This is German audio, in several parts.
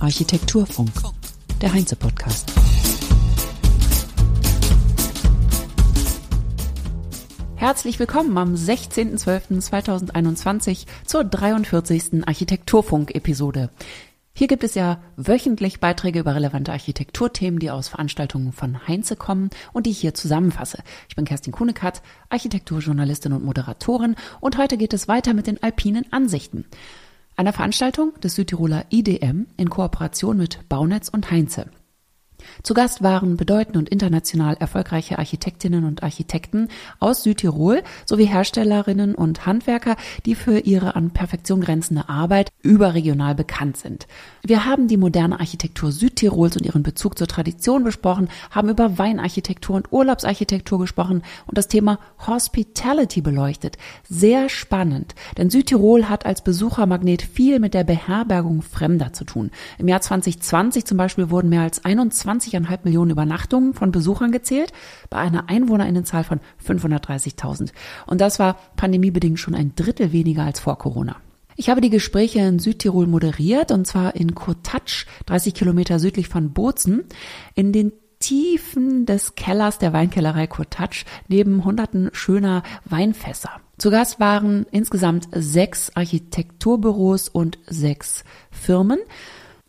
Architekturfunk. Architekturfunk, der Heinze-Podcast. Herzlich willkommen am 16.12.2021 zur 43. Architekturfunk-Episode. Hier gibt es ja wöchentlich Beiträge über relevante Architekturthemen, die aus Veranstaltungen von Heinze kommen und die ich hier zusammenfasse. Ich bin Kerstin Kuhnekatz, Architekturjournalistin und Moderatorin und heute geht es weiter mit den alpinen Ansichten. Einer Veranstaltung des Südtiroler IDM in Kooperation mit Baunetz und Heinze. Zu Gast waren bedeutende und international erfolgreiche Architektinnen und Architekten aus Südtirol sowie Herstellerinnen und Handwerker, die für ihre an Perfektion grenzende Arbeit überregional bekannt sind. Wir haben die moderne Architektur Südtirols und ihren Bezug zur Tradition besprochen, haben über Weinarchitektur und Urlaubsarchitektur gesprochen und das Thema Hospitality beleuchtet. Sehr spannend, denn Südtirol hat als Besuchermagnet viel mit der Beherbergung Fremder zu tun. Im Jahr 2020 zum Beispiel wurden mehr als 21 20,5 Millionen Übernachtungen von Besuchern gezählt, bei einer Einwohnerinnenzahl von 530.000. Und das war pandemiebedingt schon ein Drittel weniger als vor Corona. Ich habe die Gespräche in Südtirol moderiert und zwar in Kotatsch, 30 Kilometer südlich von Bozen, in den Tiefen des Kellers der Weinkellerei Kotatsch neben hunderten schöner Weinfässer. Zu Gast waren insgesamt sechs Architekturbüros und sechs Firmen.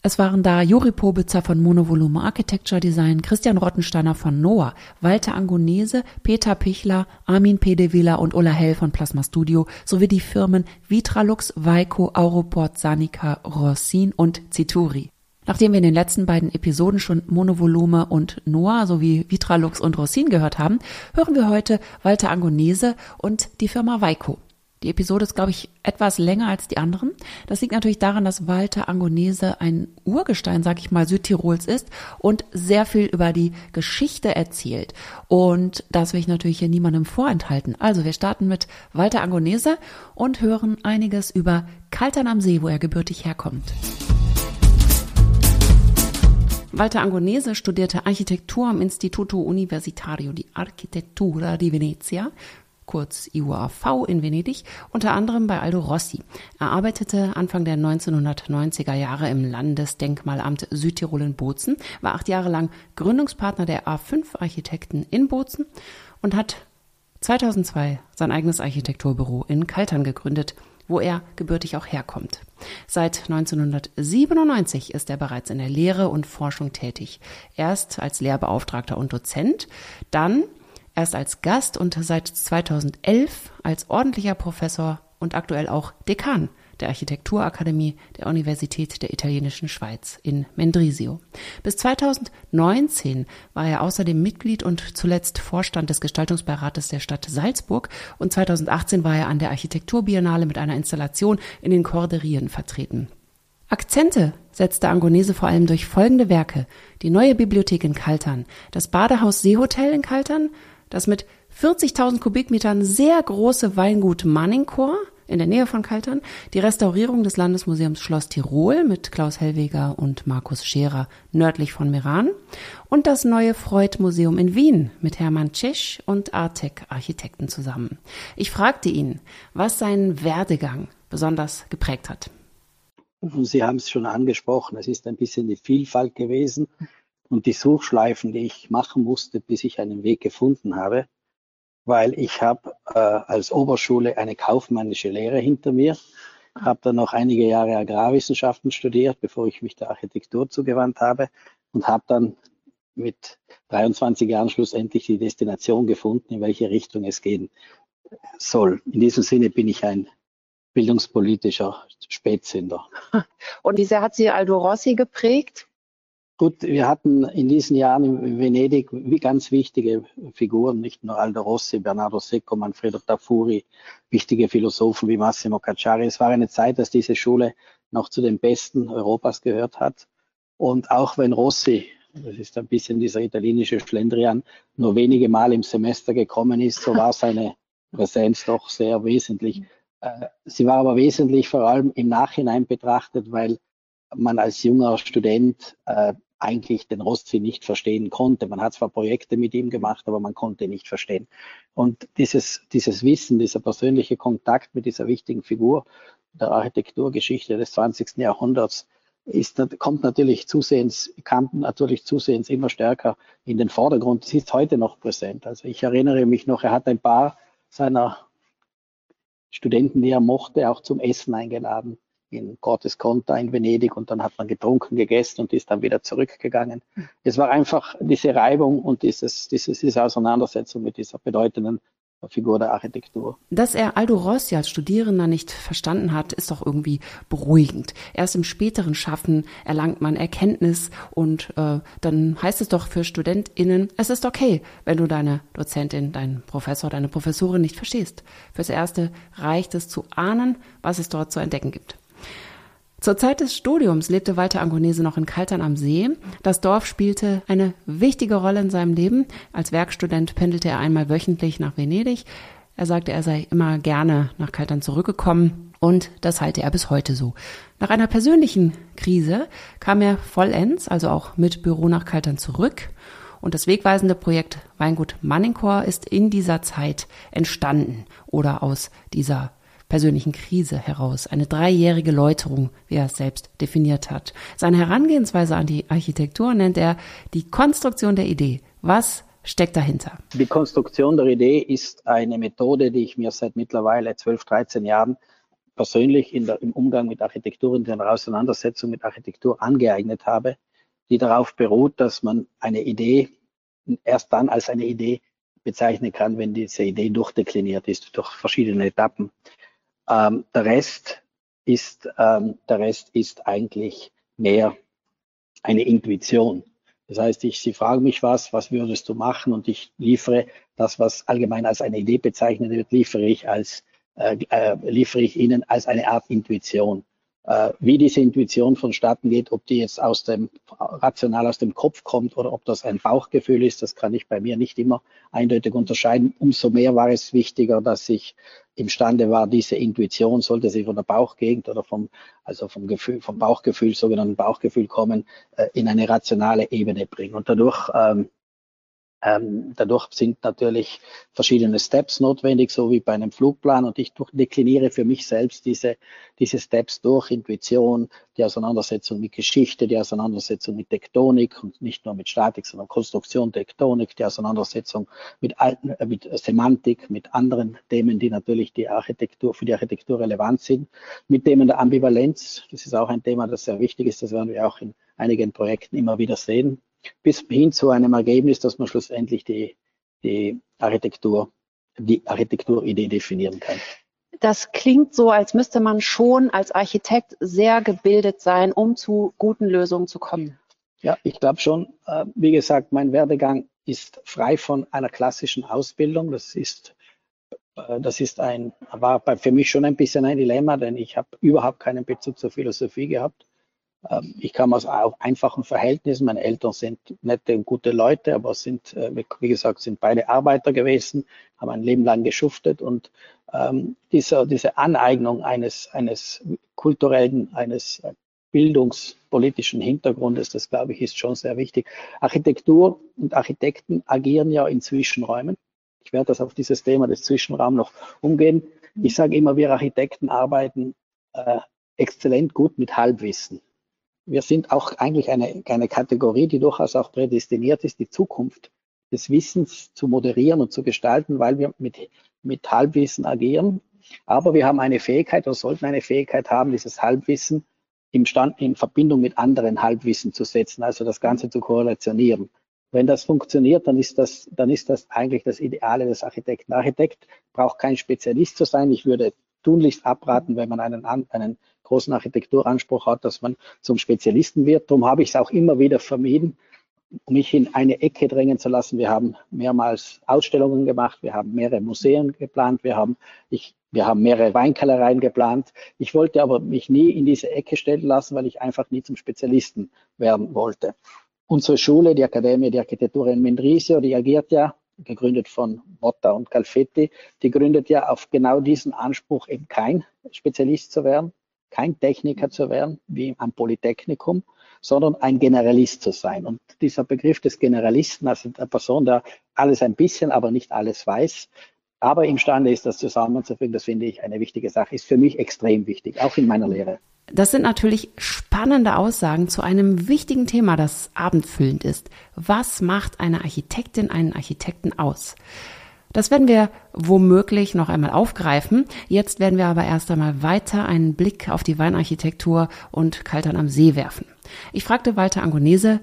Es waren da Juri Pobitzer von Monovolume Architecture Design, Christian Rottensteiner von Noah, Walter Angonese, Peter Pichler, Armin Pedewiller und Ulla Hell von Plasma Studio sowie die Firmen Vitralux, Weiko, Auroport, Sanica, Rossin und Zituri. Nachdem wir in den letzten beiden Episoden schon Monovolume und Noah sowie Vitralux und Rossin gehört haben, hören wir heute Walter Angonese und die Firma Weiko. Die Episode ist, glaube ich, etwas länger als die anderen. Das liegt natürlich daran, dass Walter Angonese ein Urgestein, sag ich mal, Südtirols ist und sehr viel über die Geschichte erzählt. Und das will ich natürlich hier niemandem vorenthalten. Also wir starten mit Walter Angonese und hören einiges über Kaltern am See, wo er gebürtig herkommt. Walter Angonese studierte Architektur am Instituto Universitario di Architettura di Venezia kurz IUAV in Venedig, unter anderem bei Aldo Rossi. Er arbeitete Anfang der 1990er Jahre im Landesdenkmalamt Südtirol in Bozen, war acht Jahre lang Gründungspartner der A5 Architekten in Bozen und hat 2002 sein eigenes Architekturbüro in Kaltern gegründet, wo er gebürtig auch herkommt. Seit 1997 ist er bereits in der Lehre und Forschung tätig. Erst als Lehrbeauftragter und Dozent, dann erst als Gast und seit 2011 als ordentlicher Professor und aktuell auch Dekan der Architekturakademie der Universität der italienischen Schweiz in Mendrisio. Bis 2019 war er außerdem Mitglied und zuletzt Vorstand des Gestaltungsbeirates der Stadt Salzburg und 2018 war er an der Architekturbiennale mit einer Installation in den Korderien vertreten. Akzente setzte Angonese vor allem durch folgende Werke. Die neue Bibliothek in Kaltern, das Badehaus Seehotel in Kaltern, das mit 40.000 Kubikmetern sehr große Weingut Manningchor in der Nähe von Kaltern, die Restaurierung des Landesmuseums Schloss Tirol mit Klaus Hellweger und Markus Scherer nördlich von Meran und das neue Freud-Museum in Wien mit Hermann Tschesch und Artek Architekten zusammen. Ich fragte ihn, was seinen Werdegang besonders geprägt hat. Sie haben es schon angesprochen, es ist ein bisschen die Vielfalt gewesen und die Suchschleifen, die ich machen musste, bis ich einen Weg gefunden habe, weil ich habe äh, als Oberschule eine kaufmännische Lehre hinter mir, habe dann noch einige Jahre Agrarwissenschaften studiert, bevor ich mich der Architektur zugewandt habe und habe dann mit 23 Jahren schlussendlich die Destination gefunden, in welche Richtung es gehen soll. In diesem Sinne bin ich ein bildungspolitischer Spätzünder. Und wie sehr hat Sie Aldo Rossi geprägt? Gut, wir hatten in diesen Jahren in Venedig ganz wichtige Figuren, nicht nur Aldo Rossi, Bernardo Secco, Manfredo Tafuri, wichtige Philosophen wie Massimo Cacciari. Es war eine Zeit, dass diese Schule noch zu den besten Europas gehört hat. Und auch wenn Rossi, das ist ein bisschen dieser italienische Schlendrian, nur wenige Mal im Semester gekommen ist, so war seine Präsenz doch sehr wesentlich. Äh, sie war aber wesentlich vor allem im Nachhinein betrachtet, weil man als junger Student äh, eigentlich den Rostsee nicht verstehen konnte. Man hat zwar Projekte mit ihm gemacht, aber man konnte ihn nicht verstehen. Und dieses, dieses Wissen, dieser persönliche Kontakt mit dieser wichtigen Figur der Architekturgeschichte des 20. Jahrhunderts ist, kommt natürlich zusehends, kam natürlich zusehends immer stärker in den Vordergrund. Es ist heute noch präsent. Also ich erinnere mich noch, er hat ein paar seiner Studenten, die er mochte, auch zum Essen eingeladen in Cortes Conta in Venedig und dann hat man getrunken, gegessen und ist dann wieder zurückgegangen. Es war einfach diese Reibung und dieses, dieses, diese Auseinandersetzung mit dieser bedeutenden Figur der Architektur. Dass er Aldo Rossi als Studierender nicht verstanden hat, ist doch irgendwie beruhigend. Erst im späteren Schaffen erlangt man Erkenntnis und äh, dann heißt es doch für StudentInnen, es ist okay, wenn du deine Dozentin, deinen Professor, deine Professorin nicht verstehst. Fürs Erste reicht es zu ahnen, was es dort zu entdecken gibt. Zur Zeit des Studiums lebte Walter Angonese noch in Kaltern am See. Das Dorf spielte eine wichtige Rolle in seinem Leben. Als Werkstudent pendelte er einmal wöchentlich nach Venedig. Er sagte, er sei immer gerne nach Kaltern zurückgekommen und das halte er bis heute so. Nach einer persönlichen Krise kam er vollends, also auch mit Büro nach Kaltern zurück und das wegweisende Projekt Weingut Manningchor ist in dieser Zeit entstanden oder aus dieser persönlichen Krise heraus, eine dreijährige Läuterung, wie er es selbst definiert hat. Seine Herangehensweise an die Architektur nennt er die Konstruktion der Idee. Was steckt dahinter? Die Konstruktion der Idee ist eine Methode, die ich mir seit mittlerweile 12, 13 Jahren persönlich der, im Umgang mit Architektur und in der Auseinandersetzung mit Architektur angeeignet habe, die darauf beruht, dass man eine Idee erst dann als eine Idee bezeichnen kann, wenn diese Idee durchdekliniert ist durch verschiedene Etappen. Ähm, der Rest ist, ähm, der Rest ist eigentlich mehr eine Intuition. Das heißt, ich, Sie fragen mich was, was würdest du machen? Und ich liefere das, was allgemein als eine Idee bezeichnet wird, liefere ich als, äh, äh, liefere ich Ihnen als eine Art Intuition. Äh, wie diese Intuition vonstatten geht, ob die jetzt aus dem, rational aus dem Kopf kommt oder ob das ein Bauchgefühl ist, das kann ich bei mir nicht immer eindeutig unterscheiden. Umso mehr war es wichtiger, dass ich imstande war, diese Intuition, sollte sie von der Bauchgegend oder vom, also vom Gefühl, vom Bauchgefühl, sogenannten Bauchgefühl kommen, äh, in eine rationale Ebene bringen. Und dadurch ähm, ähm, dadurch sind natürlich verschiedene Steps notwendig, so wie bei einem Flugplan. Und ich dekliniere für mich selbst diese, diese Steps durch Intuition, die Auseinandersetzung mit Geschichte, die Auseinandersetzung mit Tektonik und nicht nur mit Statik, sondern Konstruktion, Tektonik, die Auseinandersetzung mit, alten, äh, mit Semantik, mit anderen Themen, die natürlich die Architektur, für die Architektur relevant sind, mit Themen der Ambivalenz. Das ist auch ein Thema, das sehr wichtig ist. Das werden wir auch in einigen Projekten immer wieder sehen bis hin zu einem Ergebnis, dass man schlussendlich die, die Architektur, die Architekturidee definieren kann. Das klingt so, als müsste man schon als Architekt sehr gebildet sein, um zu guten Lösungen zu kommen. Ja, ich glaube schon. Äh, wie gesagt, mein Werdegang ist frei von einer klassischen Ausbildung. Das ist, äh, das ist ein, war für mich schon ein bisschen ein Dilemma, denn ich habe überhaupt keinen Bezug zur Philosophie gehabt. Ähm, ich kam aus einfachen Verhältnissen. Meine Eltern sind nette und gute Leute, aber sind, äh, wie gesagt, sind beide Arbeiter gewesen, haben ein Leben lang geschuftet und ähm, diese, diese Aneignung eines, eines kulturellen, eines bildungspolitischen Hintergrundes, das glaube ich, ist schon sehr wichtig. Architektur und Architekten agieren ja in Zwischenräumen. Ich werde das auf dieses Thema des Zwischenraums noch umgehen. Ich sage immer, wir Architekten arbeiten äh, exzellent gut mit Halbwissen wir sind auch eigentlich eine, eine Kategorie, die durchaus auch prädestiniert ist, die Zukunft des Wissens zu moderieren und zu gestalten, weil wir mit, mit Halbwissen agieren. Aber wir haben eine Fähigkeit oder sollten eine Fähigkeit haben, dieses Halbwissen im Stand, in Verbindung mit anderen Halbwissen zu setzen, also das Ganze zu korrelationieren. Wenn das funktioniert, dann ist das, dann ist das eigentlich das Ideale des Architekten. Der Architekt braucht kein Spezialist zu sein. Ich würde tunlichst abraten, wenn man einen, einen großen Architekturanspruch hat, dass man zum Spezialisten wird. Darum habe ich es auch immer wieder vermieden, mich in eine Ecke drängen zu lassen. Wir haben mehrmals Ausstellungen gemacht, wir haben mehrere Museen geplant, wir haben, ich, wir haben mehrere Weinkellereien geplant. Ich wollte aber mich nie in diese Ecke stellen lassen, weil ich einfach nie zum Spezialisten werden wollte. Unsere Schule, die Akademie der Architektur in Mendrisio, die agiert ja gegründet von Motta und Calfetti, die gründet ja auf genau diesen Anspruch, eben kein Spezialist zu werden, kein Techniker zu werden, wie am Polytechnikum, sondern ein Generalist zu sein. Und dieser Begriff des Generalisten, also der Person, der alles ein bisschen, aber nicht alles weiß, aber imstande ist, das zusammenzufügen, das finde ich eine wichtige Sache, ist für mich extrem wichtig, auch in meiner Lehre. Das sind natürlich spannende Aussagen zu einem wichtigen Thema, das abendfüllend ist. Was macht eine Architektin einen Architekten aus? Das werden wir womöglich noch einmal aufgreifen. Jetzt werden wir aber erst einmal weiter einen Blick auf die Weinarchitektur und Kaltern am See werfen. Ich fragte Walter Angonese,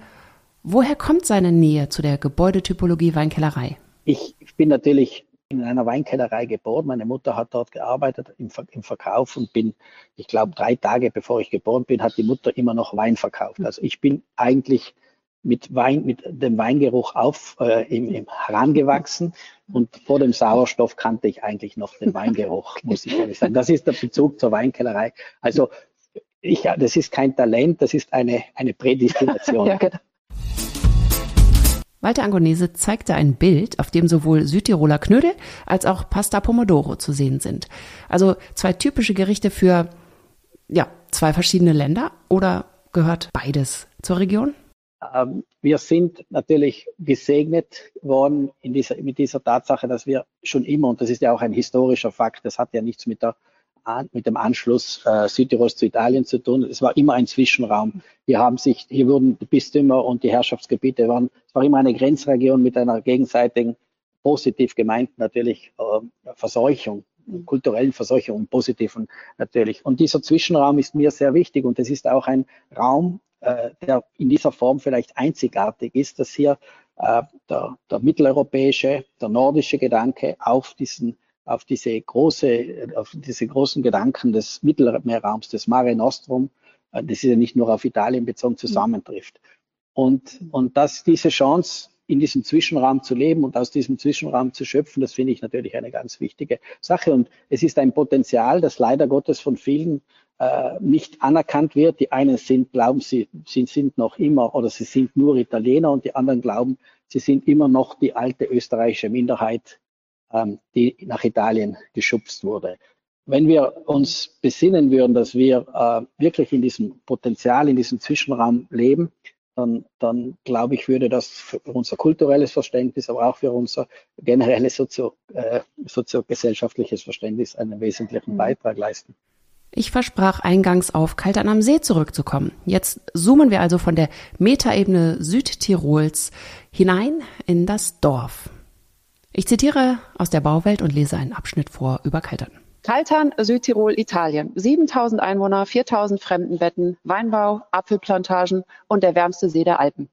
woher kommt seine Nähe zu der Gebäudetypologie Weinkellerei? Ich bin natürlich in einer Weinkellerei geboren. Meine Mutter hat dort gearbeitet im, Ver im Verkauf und bin, ich glaube, drei Tage bevor ich geboren bin, hat die Mutter immer noch Wein verkauft. Also ich bin eigentlich mit Wein, mit dem Weingeruch auf äh, im, im herangewachsen und vor dem Sauerstoff kannte ich eigentlich noch den Weingeruch, muss ich ehrlich sagen. Das ist der Bezug zur Weinkellerei. Also ich, das ist kein Talent, das ist eine, eine Prädestination. ja, genau. Walter Angonese zeigte ein Bild, auf dem sowohl Südtiroler Knödel als auch Pasta Pomodoro zu sehen sind. Also zwei typische Gerichte für, ja, zwei verschiedene Länder oder gehört beides zur Region? Ähm, wir sind natürlich gesegnet worden dieser, mit dieser Tatsache, dass wir schon immer, und das ist ja auch ein historischer Fakt, das hat ja nichts mit der mit dem Anschluss äh, Südtirols zu Italien zu tun. Es war immer ein Zwischenraum. Hier haben sich, hier wurden die Bistümer und die Herrschaftsgebiete waren, es war immer eine Grenzregion mit einer gegenseitigen, positiv gemeinten natürlich äh, Verseuchung, kulturellen Verseuchung positiven natürlich. Und dieser Zwischenraum ist mir sehr wichtig und es ist auch ein Raum, äh, der in dieser Form vielleicht einzigartig ist, dass hier äh, der, der mitteleuropäische, der nordische Gedanke auf diesen auf diese große, auf diese großen Gedanken des Mittelmeerraums, des Mare Nostrum, äh, das ist ja nicht nur auf Italien bezogen, zusammentrifft. Und, und dass diese Chance in diesem Zwischenraum zu leben und aus diesem Zwischenraum zu schöpfen, das finde ich natürlich eine ganz wichtige Sache. Und es ist ein Potenzial, das leider Gottes von vielen äh, nicht anerkannt wird. Die einen sind, glauben, sie, sie sind noch immer oder sie sind nur Italiener und die anderen glauben, sie sind immer noch die alte österreichische Minderheit die nach Italien geschubst wurde. Wenn wir uns besinnen würden, dass wir äh, wirklich in diesem Potenzial, in diesem Zwischenraum leben, dann, dann glaube ich, würde das für unser kulturelles Verständnis, aber auch für unser generelles sozio, äh, soziogesellschaftliches Verständnis einen wesentlichen mhm. Beitrag leisten. Ich versprach eingangs auf Kaltern am See zurückzukommen. Jetzt zoomen wir also von der Metaebene Südtirols hinein in das Dorf. Ich zitiere aus der Bauwelt und lese einen Abschnitt vor über Kaltern. Kaltern, Südtirol, Italien. 7000 Einwohner, 4000 Fremdenbetten, Weinbau, Apfelplantagen und der wärmste See der Alpen.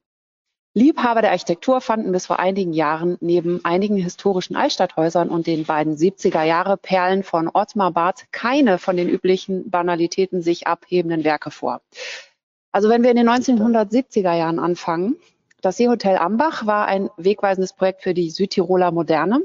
Liebhaber der Architektur fanden bis vor einigen Jahren neben einigen historischen Altstadthäusern und den beiden 70er Jahre Perlen von Ottmar Barth keine von den üblichen Banalitäten sich abhebenden Werke vor. Also wenn wir in den 1970er Jahren anfangen, das Seehotel Ambach war ein wegweisendes Projekt für die Südtiroler Moderne.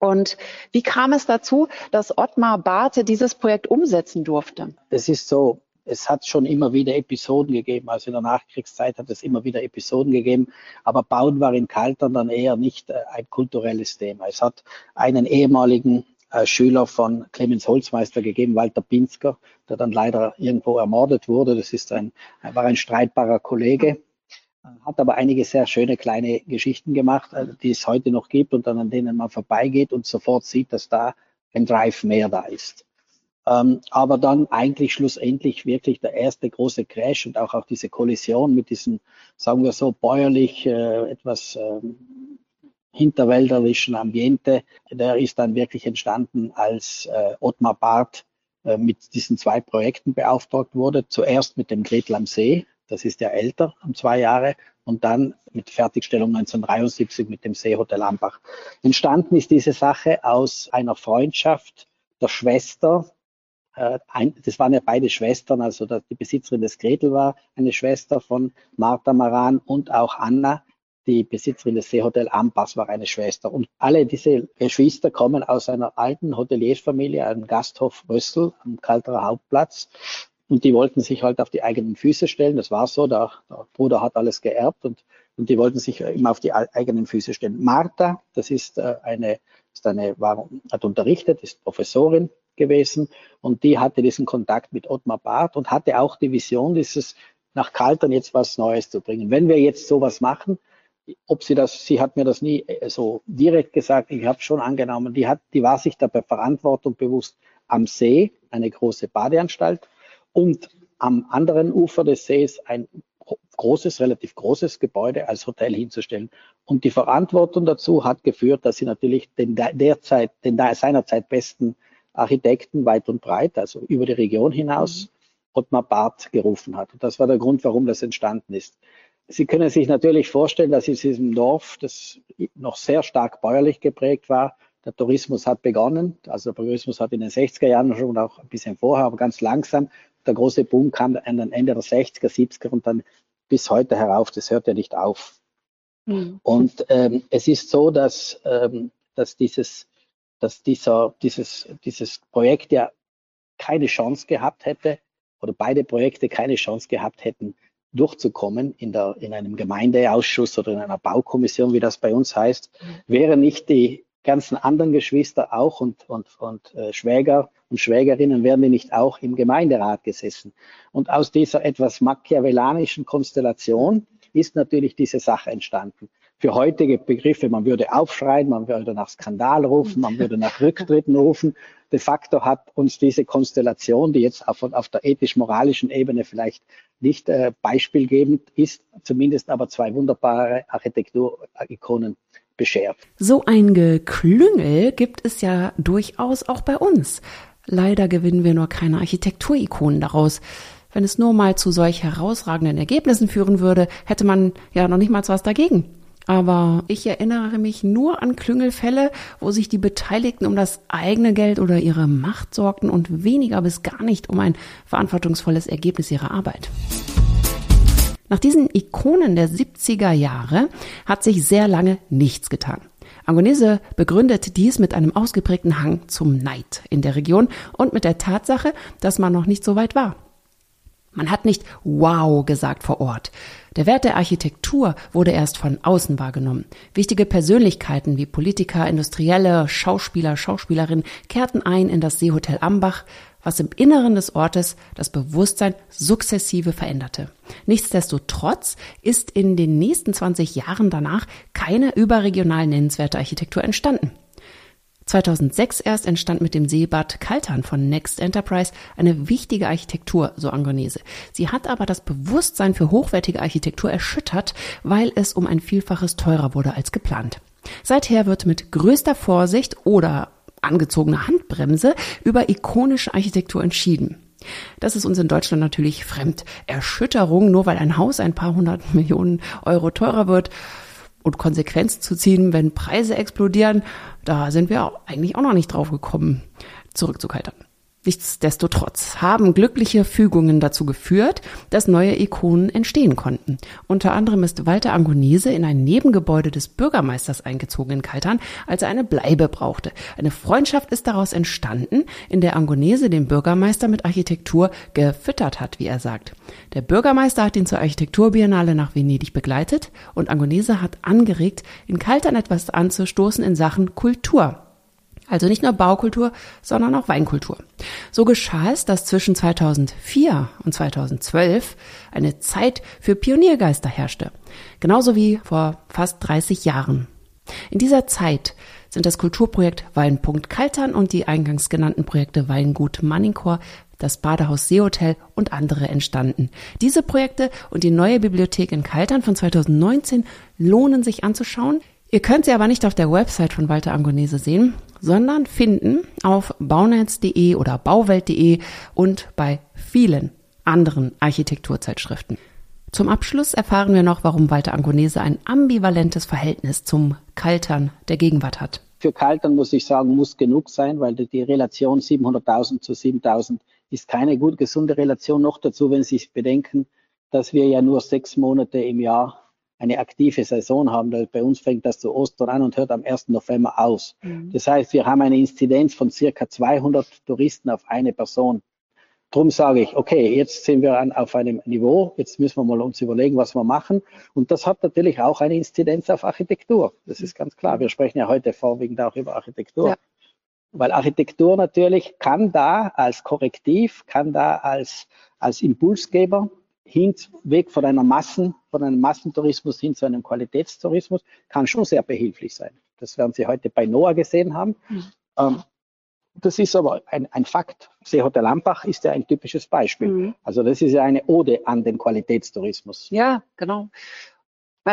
Und wie kam es dazu, dass Ottmar Barthe dieses Projekt umsetzen durfte? Es ist so, es hat schon immer wieder Episoden gegeben. Also in der Nachkriegszeit hat es immer wieder Episoden gegeben. Aber Bauen war in Kaltern dann eher nicht äh, ein kulturelles Thema. Es hat einen ehemaligen äh, Schüler von Clemens Holzmeister gegeben, Walter Pinsker, der dann leider irgendwo ermordet wurde. Das ist ein, war ein streitbarer Kollege hat aber einige sehr schöne kleine Geschichten gemacht, äh, die es heute noch gibt und dann an denen man vorbeigeht und sofort sieht, dass da ein Drive mehr da ist. Ähm, aber dann eigentlich schlussendlich wirklich der erste große Crash und auch, auch diese Kollision mit diesem, sagen wir so, bäuerlich, äh, etwas ähm, hinterwälderischen Ambiente, der ist dann wirklich entstanden, als äh, Ottmar Barth mit diesen zwei Projekten beauftragt wurde. Zuerst mit dem Gretel am See, das ist ja älter, um zwei Jahre, und dann mit Fertigstellung 1973 mit dem Seehotel Ambach. Entstanden ist diese Sache aus einer Freundschaft der Schwester. Äh, das waren ja beide Schwestern, also die Besitzerin des Gretel war eine Schwester von Martha Maran und auch Anna, die Besitzerin des Seehotel Ambach war eine Schwester. Und alle diese Geschwister kommen aus einer alten Hoteliersfamilie, einem Gasthof Rössel am Kalterer Hauptplatz. Und die wollten sich halt auf die eigenen Füße stellen. Das war so. Der, der Bruder hat alles geerbt und, und die wollten sich immer auf die eigenen Füße stellen. Martha, das ist äh, eine, ist eine war, hat unterrichtet, ist Professorin gewesen und die hatte diesen Kontakt mit Ottmar Barth und hatte auch die Vision, dieses nach Kaltern jetzt was Neues zu bringen. Wenn wir jetzt sowas machen, ob sie das, sie hat mir das nie äh, so direkt gesagt, ich habe schon angenommen, die hat, die war sich der Verantwortung bewusst, am See eine große Badeanstalt und am anderen Ufer des Sees ein großes, relativ großes Gebäude als Hotel hinzustellen. Und die Verantwortung dazu hat geführt, dass sie natürlich den derzeit, den seinerzeit besten Architekten weit und breit, also über die Region hinaus, mhm. Ottmar Barth gerufen hat. Und das war der Grund, warum das entstanden ist. Sie können sich natürlich vorstellen, dass in diesem Dorf, das noch sehr stark bäuerlich geprägt war, der Tourismus hat begonnen. Also der Tourismus hat in den 60er Jahren schon auch ein bisschen vorher, aber ganz langsam. Der große Boom kam an Ende der 60er, 70er und dann bis heute herauf. Das hört ja nicht auf. Mhm. Und ähm, es ist so, dass, ähm, dass, dieses, dass dieser, dieses, dieses Projekt ja keine Chance gehabt hätte oder beide Projekte keine Chance gehabt hätten, durchzukommen in, der, in einem Gemeindeausschuss oder in einer Baukommission, wie das bei uns heißt, mhm. wäre nicht die ganzen anderen Geschwister auch und, und, und äh, Schwäger und Schwägerinnen wären die nicht auch im Gemeinderat gesessen. Und aus dieser etwas machiavellanischen Konstellation ist natürlich diese Sache entstanden. Für heutige Begriffe, man würde aufschreien, man würde nach Skandal rufen, man würde nach Rücktritten rufen. De facto hat uns diese Konstellation, die jetzt auf, auf der ethisch-moralischen Ebene vielleicht nicht äh, beispielgebend ist, zumindest aber zwei wunderbare Architekturikonen beschert. So ein Geklüngel gibt es ja durchaus auch bei uns. Leider gewinnen wir nur keine Architekturikonen daraus. Wenn es nur mal zu solch herausragenden Ergebnissen führen würde, hätte man ja noch nicht mal was dagegen. Aber ich erinnere mich nur an Klüngelfälle, wo sich die Beteiligten um das eigene Geld oder ihre Macht sorgten und weniger bis gar nicht um ein verantwortungsvolles Ergebnis ihrer Arbeit. Nach diesen Ikonen der 70er Jahre hat sich sehr lange nichts getan. Angonese begründet dies mit einem ausgeprägten Hang zum Neid in der Region und mit der Tatsache, dass man noch nicht so weit war. Man hat nicht wow gesagt vor Ort. Der Wert der Architektur wurde erst von außen wahrgenommen. Wichtige Persönlichkeiten wie Politiker, Industrielle, Schauspieler, Schauspielerinnen kehrten ein in das Seehotel Ambach, was im Inneren des Ortes das Bewusstsein sukzessive veränderte. Nichtsdestotrotz ist in den nächsten 20 Jahren danach keine überregional nennenswerte Architektur entstanden. 2006 erst entstand mit dem Seebad Kaltern von Next Enterprise eine wichtige Architektur, so Angonese. Sie hat aber das Bewusstsein für hochwertige Architektur erschüttert, weil es um ein Vielfaches teurer wurde als geplant. Seither wird mit größter Vorsicht oder angezogene Handbremse über ikonische Architektur entschieden. Das ist uns in Deutschland natürlich fremd. Erschütterung, nur weil ein Haus ein paar hundert Millionen Euro teurer wird und Konsequenzen zu ziehen, wenn Preise explodieren, da sind wir eigentlich auch noch nicht drauf gekommen, zurückzukaltern. Nichtsdestotrotz haben glückliche Fügungen dazu geführt, dass neue Ikonen entstehen konnten. Unter anderem ist Walter Angonese in ein Nebengebäude des Bürgermeisters eingezogen in Kaltern, als er eine Bleibe brauchte. Eine Freundschaft ist daraus entstanden, in der Angonese den Bürgermeister mit Architektur gefüttert hat, wie er sagt. Der Bürgermeister hat ihn zur Architekturbiennale nach Venedig begleitet und Angonese hat angeregt, in Kaltern etwas anzustoßen in Sachen Kultur. Also nicht nur Baukultur, sondern auch Weinkultur. So geschah es, dass zwischen 2004 und 2012 eine Zeit für Pioniergeister herrschte. Genauso wie vor fast 30 Jahren. In dieser Zeit sind das Kulturprojekt Weinpunkt Kaltern und die eingangs genannten Projekte Weingut Manningchor, das Badehaus Seehotel und andere entstanden. Diese Projekte und die neue Bibliothek in Kaltern von 2019 lohnen sich anzuschauen. Ihr könnt sie aber nicht auf der Website von Walter Angonese sehen, sondern finden auf baunetz.de oder bauwelt.de und bei vielen anderen Architekturzeitschriften. Zum Abschluss erfahren wir noch, warum Walter Angonese ein ambivalentes Verhältnis zum Kaltern der Gegenwart hat. Für Kaltern muss ich sagen, muss genug sein, weil die Relation 700.000 zu 7.000 ist keine gut gesunde Relation. Noch dazu, wenn Sie bedenken, dass wir ja nur sechs Monate im Jahr eine aktive Saison haben. Bei uns fängt das zu Ostern an und hört am 1. November aus. Mhm. Das heißt, wir haben eine Inzidenz von circa 200 Touristen auf eine Person. Drum sage ich, okay, jetzt sind wir an, auf einem Niveau, jetzt müssen wir mal uns überlegen, was wir machen. Und das hat natürlich auch eine Inzidenz auf Architektur. Das ist ganz klar. Wir sprechen ja heute vorwiegend auch über Architektur. Ja. Weil Architektur natürlich kann da als Korrektiv, kann da als, als Impulsgeber hin, weg von einer Massen, von einem Massentourismus hin zu einem Qualitätstourismus, kann schon sehr behilflich sein. Das werden Sie heute bei Noah gesehen haben. Mhm. Ähm, das ist aber ein, ein Fakt. Seehotel Lampach ist ja ein typisches Beispiel. Mhm. Also das ist ja eine Ode an den Qualitätstourismus. Ja, genau.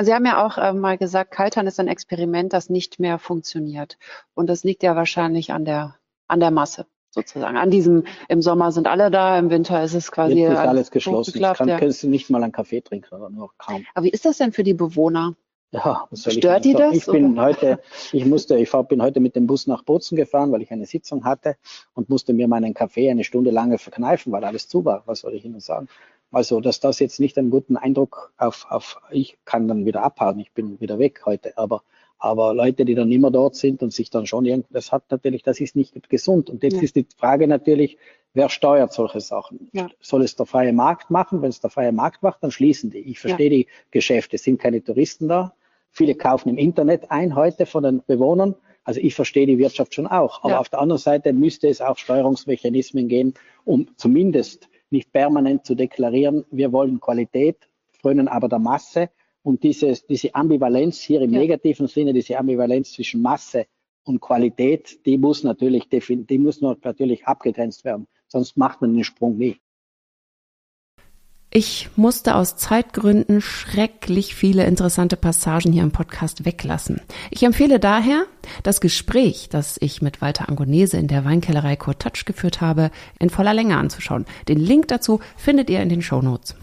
Sie haben ja auch äh, mal gesagt, Kaltern ist ein Experiment, das nicht mehr funktioniert. Und das liegt ja wahrscheinlich an der, an der Masse sozusagen. An diesem, im Sommer sind alle da, im Winter ist es quasi. Jetzt ist alles geschlossen. Jetzt kann, ja. kannst du nicht mal einen Kaffee trinken oder nur kaum. Aber wie ist das denn für die Bewohner? Ja, Stört die das? Ich bin heute, ich musste, ich bin heute mit dem Bus nach Bozen gefahren, weil ich eine Sitzung hatte und musste mir meinen Kaffee eine Stunde lange verkneifen, weil alles zu war. Was soll ich Ihnen sagen? Also, dass das jetzt nicht einen guten Eindruck auf, auf ich kann dann wieder abhauen, ich bin wieder weg heute, aber aber Leute, die dann immer dort sind und sich dann schon irgendwie, das hat natürlich, das ist nicht gesund. Und jetzt ja. ist die Frage natürlich, wer steuert solche Sachen? Ja. Soll es der freie Markt machen? Wenn es der freie Markt macht, dann schließen die. Ich verstehe ja. die Geschäfte, es sind keine Touristen da. Viele kaufen im Internet ein heute von den Bewohnern. Also ich verstehe die Wirtschaft schon auch. Aber auf der anderen Seite müsste es auch Steuerungsmechanismen geben, um zumindest nicht permanent zu deklarieren, wir wollen Qualität, frönen aber der Masse und dieses, diese Ambivalenz hier im ja. negativen Sinne, diese Ambivalenz zwischen Masse und Qualität, die muss natürlich, die muss natürlich abgegrenzt werden. Sonst macht man den Sprung nie. Ich musste aus Zeitgründen schrecklich viele interessante Passagen hier im Podcast weglassen. Ich empfehle daher, das Gespräch, das ich mit Walter Angonese in der Weinkellerei Touch geführt habe, in voller Länge anzuschauen. Den Link dazu findet ihr in den Show Notes.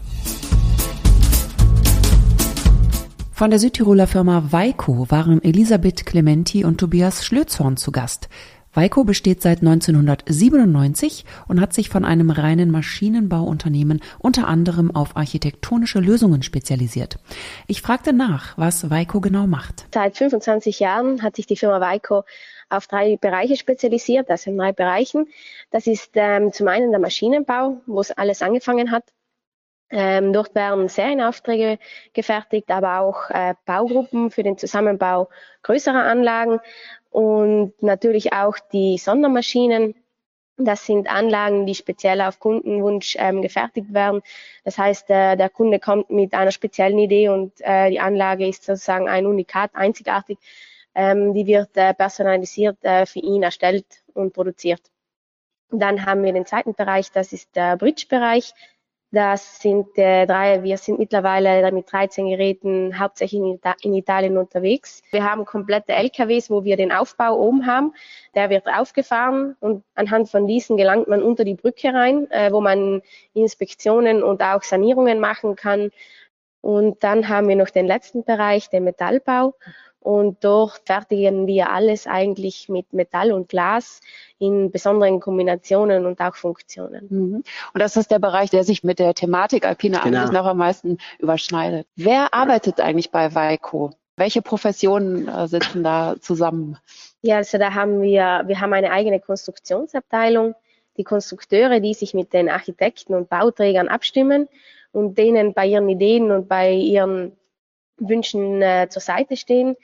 Von der Südtiroler Firma Weiko waren Elisabeth Clementi und Tobias Schlözhorn zu Gast. Weiko besteht seit 1997 und hat sich von einem reinen Maschinenbauunternehmen unter anderem auf architektonische Lösungen spezialisiert. Ich fragte nach, was Weiko genau macht. Seit 25 Jahren hat sich die Firma Weiko auf drei Bereiche spezialisiert, also in drei Bereichen. Das ist ähm, zum einen der Maschinenbau, wo es alles angefangen hat. Ähm, dort werden Serienaufträge gefertigt, aber auch äh, Baugruppen für den Zusammenbau größerer Anlagen und natürlich auch die Sondermaschinen. Das sind Anlagen, die speziell auf Kundenwunsch ähm, gefertigt werden. Das heißt, äh, der Kunde kommt mit einer speziellen Idee und äh, die Anlage ist sozusagen ein Unikat, einzigartig. Ähm, die wird äh, personalisiert äh, für ihn erstellt und produziert. Dann haben wir den zweiten Bereich, das ist der Bridge-Bereich. Das sind äh, drei, wir sind mittlerweile mit 13 Geräten hauptsächlich in, Ita in, Italien unterwegs. Wir haben komplette LKWs, wo wir den Aufbau oben haben. Der wird aufgefahren und anhand von diesen gelangt man unter die Brücke rein, äh, wo man Inspektionen und auch Sanierungen machen kann. Und dann haben wir noch den letzten Bereich, den Metallbau. Und dort fertigen wir alles eigentlich mit Metall und Glas in besonderen Kombinationen und auch Funktionen. Mhm. Und das ist der Bereich, der sich mit der Thematik Alpine genau. eigentlich noch am meisten überschneidet. Wer arbeitet eigentlich bei Weiko? Welche Professionen äh, sitzen da zusammen? Ja, also da haben wir, wir haben eine eigene Konstruktionsabteilung, die Konstrukteure, die sich mit den Architekten und Bauträgern abstimmen und denen bei ihren Ideen und bei ihren Wünschen äh, zur Seite stehen.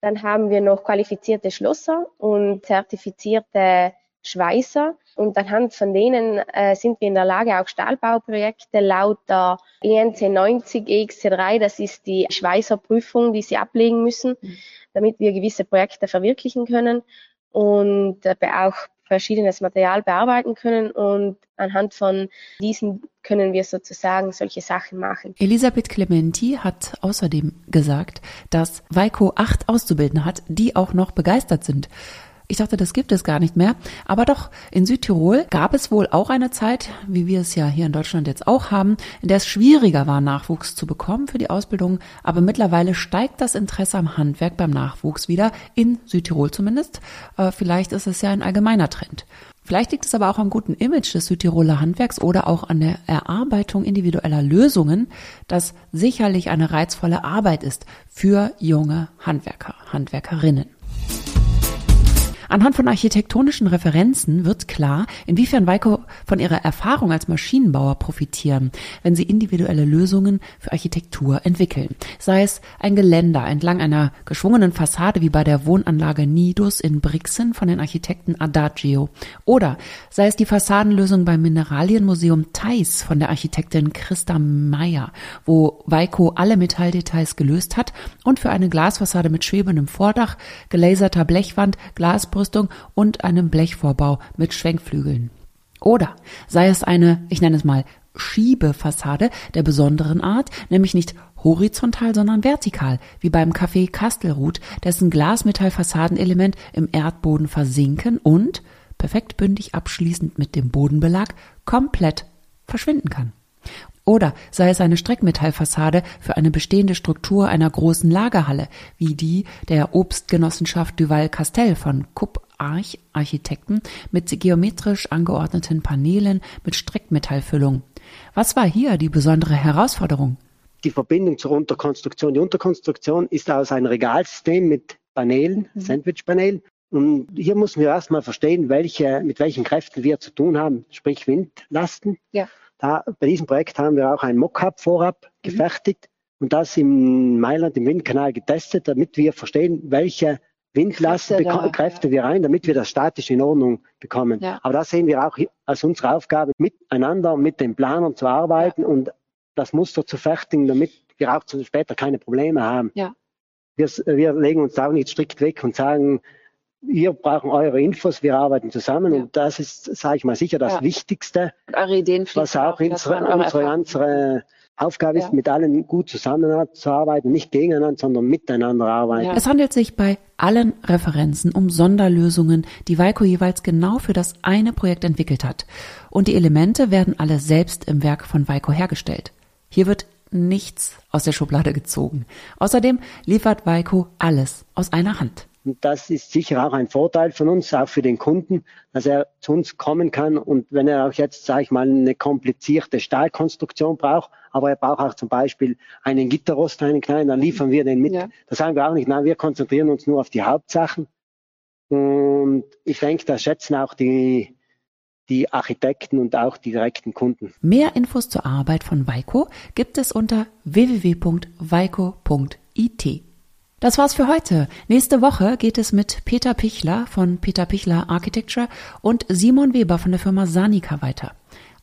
Dann haben wir noch qualifizierte Schlosser und zertifizierte Schweißer. Und anhand von denen äh, sind wir in der Lage, auch Stahlbauprojekte laut der INC 90 EXC3, das ist die Schweißerprüfung, die sie ablegen müssen, mhm. damit wir gewisse Projekte verwirklichen können und äh, auch verschiedenes Material bearbeiten können und anhand von diesen können wir sozusagen solche Sachen machen. Elisabeth Clementi hat außerdem gesagt, dass Weiko acht Auszubildende hat, die auch noch begeistert sind ich dachte, das gibt es gar nicht mehr. Aber doch, in Südtirol gab es wohl auch eine Zeit, wie wir es ja hier in Deutschland jetzt auch haben, in der es schwieriger war, Nachwuchs zu bekommen für die Ausbildung. Aber mittlerweile steigt das Interesse am Handwerk beim Nachwuchs wieder, in Südtirol zumindest. Äh, vielleicht ist es ja ein allgemeiner Trend. Vielleicht liegt es aber auch am guten Image des Südtiroler Handwerks oder auch an der Erarbeitung individueller Lösungen, das sicherlich eine reizvolle Arbeit ist für junge Handwerker, Handwerkerinnen. Anhand von architektonischen Referenzen wird klar, inwiefern Weiko von ihrer Erfahrung als Maschinenbauer profitieren, wenn sie individuelle Lösungen für Architektur entwickeln. Sei es ein Geländer entlang einer geschwungenen Fassade wie bei der Wohnanlage Nidus in Brixen von den Architekten Adagio oder sei es die Fassadenlösung beim Mineralienmuseum Theis von der Architektin Christa Meyer, wo Weiko alle Metalldetails gelöst hat und für eine Glasfassade mit schwebendem Vordach, gelaserter Blechwand, Glasbrüstung und einem Blechvorbau mit Schwenkflügeln. Oder sei es eine, ich nenne es mal, Schiebefassade der besonderen Art, nämlich nicht horizontal, sondern vertikal, wie beim Café Kastelruth, dessen Glasmetallfassadenelement im Erdboden versinken und, perfekt bündig abschließend mit dem Bodenbelag, komplett verschwinden kann. Oder sei es eine Streckmetallfassade für eine bestehende Struktur einer großen Lagerhalle, wie die der Obstgenossenschaft Duval Castell von Kupp Arch Architekten mit geometrisch angeordneten Paneelen mit Streckmetallfüllung. Was war hier die besondere Herausforderung? Die Verbindung zur Unterkonstruktion. Die Unterkonstruktion ist aus einem Regalsystem mit Paneelen, mhm. Sandwichpanelen. Und hier müssen wir erstmal verstehen, welche, mit welchen Kräften wir zu tun haben, sprich Windlasten. Ja. Da, bei diesem Projekt haben wir auch ein Mockup vorab mhm. gefertigt und das in Mailand im Windkanal getestet, damit wir verstehen, welche Windlasten Kräfte, Kräfte wir rein, damit wir das statisch in Ordnung bekommen. Ja. Aber da sehen wir auch als unsere Aufgabe, miteinander, mit den Planern zu arbeiten ja. und das Muster zu fertigen, damit wir auch später keine Probleme haben. Ja. Wir, wir legen uns auch nicht strikt weg und sagen, wir brauchen eure Infos, wir arbeiten zusammen ja. und das ist, sage ich mal, sicher das ja. Wichtigste, eure Ideen was auch unsere, unsere, unsere Aufgabe ja. ist, mit allen gut zusammenzuarbeiten, nicht gegeneinander, sondern miteinander arbeiten. Es handelt sich bei allen Referenzen um Sonderlösungen, die Weiko jeweils genau für das eine Projekt entwickelt hat. Und die Elemente werden alle selbst im Werk von Weiko hergestellt. Hier wird nichts aus der Schublade gezogen. Außerdem liefert Weiko alles aus einer Hand. Und das ist sicher auch ein Vorteil von uns, auch für den Kunden, dass er zu uns kommen kann. Und wenn er auch jetzt, sage ich mal, eine komplizierte Stahlkonstruktion braucht, aber er braucht auch zum Beispiel einen Gitterrost, einen kleinen, dann liefern wir den mit. Ja. Das sagen wir auch nicht. Nein, wir konzentrieren uns nur auf die Hauptsachen. Und ich denke, das schätzen auch die, die Architekten und auch die direkten Kunden. Mehr Infos zur Arbeit von Weiko gibt es unter www.weiko.it. Das war's für heute. Nächste Woche geht es mit Peter Pichler von Peter Pichler Architecture und Simon Weber von der Firma Sanica weiter.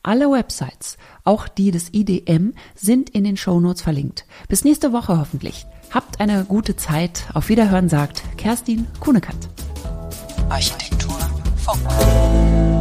Alle Websites, auch die des IDM, sind in den Shownotes verlinkt. Bis nächste Woche hoffentlich. Habt eine gute Zeit. Auf Wiederhören sagt Kerstin Kuhnekant. Architektur Funk.